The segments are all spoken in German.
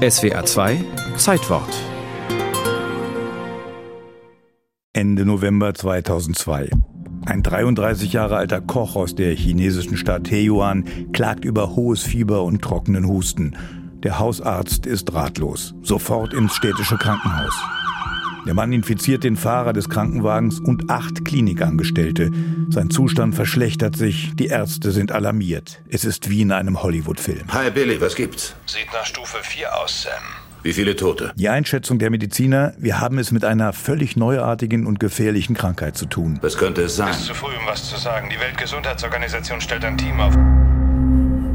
SWA 2 Zeitwort Ende November 2002. Ein 33 Jahre alter Koch aus der chinesischen Stadt Heyuan klagt über hohes Fieber und trockenen Husten. Der Hausarzt ist ratlos. Sofort ins städtische Krankenhaus. Der Mann infiziert den Fahrer des Krankenwagens und acht Klinikangestellte. Sein Zustand verschlechtert sich, die Ärzte sind alarmiert. Es ist wie in einem Hollywood-Film. Hi Billy, was gibt's? Sieht nach Stufe 4 aus, Sam. Wie viele Tote? Die Einschätzung der Mediziner, wir haben es mit einer völlig neuartigen und gefährlichen Krankheit zu tun. Was könnte es sein? Ist zu früh, um was zu sagen. Die Weltgesundheitsorganisation stellt ein Team auf.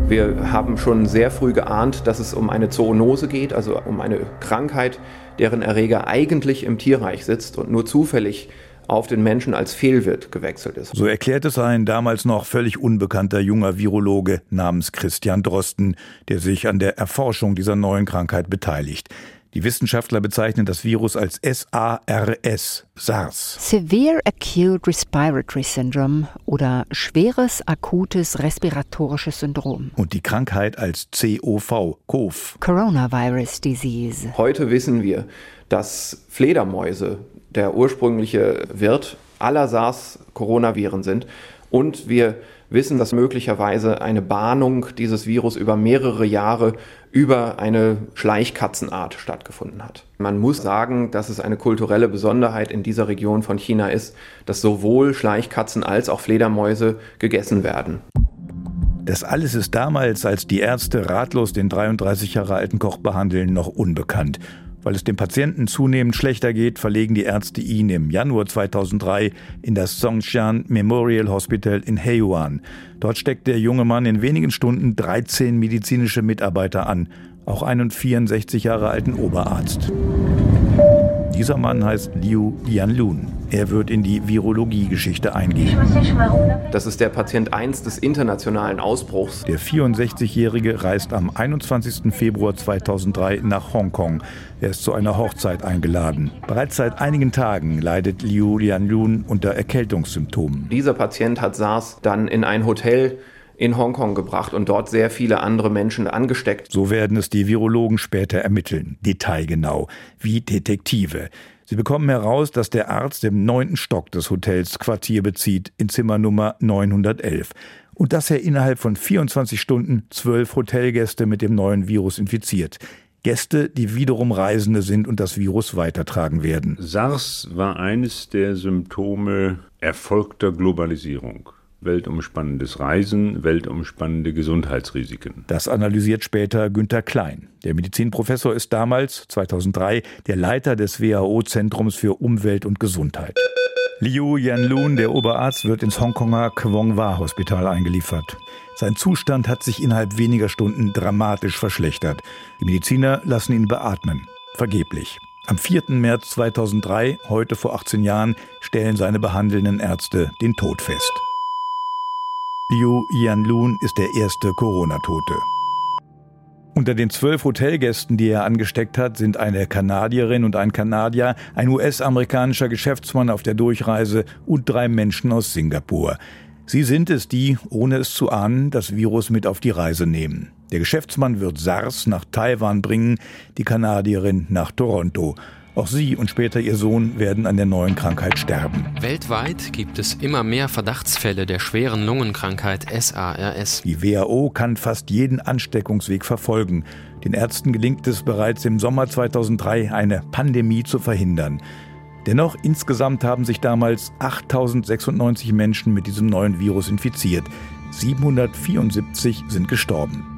Wir haben schon sehr früh geahnt, dass es um eine Zoonose geht, also um eine Krankheit, deren Erreger eigentlich im Tierreich sitzt und nur zufällig auf den Menschen als Fehlwirt gewechselt ist. So erklärt es ein damals noch völlig unbekannter junger Virologe namens Christian Drosten, der sich an der Erforschung dieser neuen Krankheit beteiligt. Die Wissenschaftler bezeichnen das Virus als SARS, SARS. Severe Acute Respiratory Syndrome oder schweres akutes respiratorisches Syndrom. Und die Krankheit als COV, COV. Coronavirus Disease. Heute wissen wir, dass Fledermäuse der ursprüngliche Wirt aller SARS-Coronaviren sind. Und wir wissen, dass möglicherweise eine Bahnung dieses Virus über mehrere Jahre über eine Schleichkatzenart stattgefunden hat. Man muss sagen, dass es eine kulturelle Besonderheit in dieser Region von China ist, dass sowohl Schleichkatzen als auch Fledermäuse gegessen werden. Das alles ist damals, als die Ärzte ratlos den 33 Jahre alten Koch behandeln, noch unbekannt. Weil es dem Patienten zunehmend schlechter geht, verlegen die Ärzte ihn im Januar 2003 in das Songshan Memorial Hospital in Heyuan. Dort steckt der junge Mann in wenigen Stunden 13 medizinische Mitarbeiter an, auch einen 64 Jahre alten Oberarzt. Dieser Mann heißt Liu Yanlun. Er wird in die Virologiegeschichte eingehen. Das ist der Patient 1 des internationalen Ausbruchs. Der 64-Jährige reist am 21. Februar 2003 nach Hongkong. Er ist zu einer Hochzeit eingeladen. Bereits seit einigen Tagen leidet Liu Yanlun unter Erkältungssymptomen. Dieser Patient hat SARS dann in ein Hotel in Hongkong gebracht und dort sehr viele andere Menschen angesteckt. So werden es die Virologen später ermitteln, detailgenau, wie Detektive. Sie bekommen heraus, dass der Arzt im neunten Stock des Hotels Quartier bezieht, in Zimmer Nummer 911. Und dass er innerhalb von 24 Stunden zwölf Hotelgäste mit dem neuen Virus infiziert. Gäste, die wiederum Reisende sind und das Virus weitertragen werden. SARS war eines der Symptome erfolgter Globalisierung weltumspannendes Reisen, weltumspannende Gesundheitsrisiken. Das analysiert später Günter Klein. Der Medizinprofessor ist damals, 2003, der Leiter des WHO-Zentrums für Umwelt und Gesundheit. Liu Yanlun, der Oberarzt, wird ins Hongkonger Kwong Wa Hospital eingeliefert. Sein Zustand hat sich innerhalb weniger Stunden dramatisch verschlechtert. Die Mediziner lassen ihn beatmen. Vergeblich. Am 4. März 2003, heute vor 18 Jahren, stellen seine behandelnden Ärzte den Tod fest. Liu Yanlun ist der erste Corona-Tote. Unter den zwölf Hotelgästen, die er angesteckt hat, sind eine Kanadierin und ein Kanadier, ein US-amerikanischer Geschäftsmann auf der Durchreise und drei Menschen aus Singapur. Sie sind es, die, ohne es zu ahnen, das Virus mit auf die Reise nehmen. Der Geschäftsmann wird SARS nach Taiwan bringen, die Kanadierin nach Toronto. Auch sie und später ihr Sohn werden an der neuen Krankheit sterben. Weltweit gibt es immer mehr Verdachtsfälle der schweren Lungenkrankheit SARS. Die WHO kann fast jeden Ansteckungsweg verfolgen. Den Ärzten gelingt es bereits im Sommer 2003, eine Pandemie zu verhindern. Dennoch insgesamt haben sich damals 8096 Menschen mit diesem neuen Virus infiziert. 774 sind gestorben.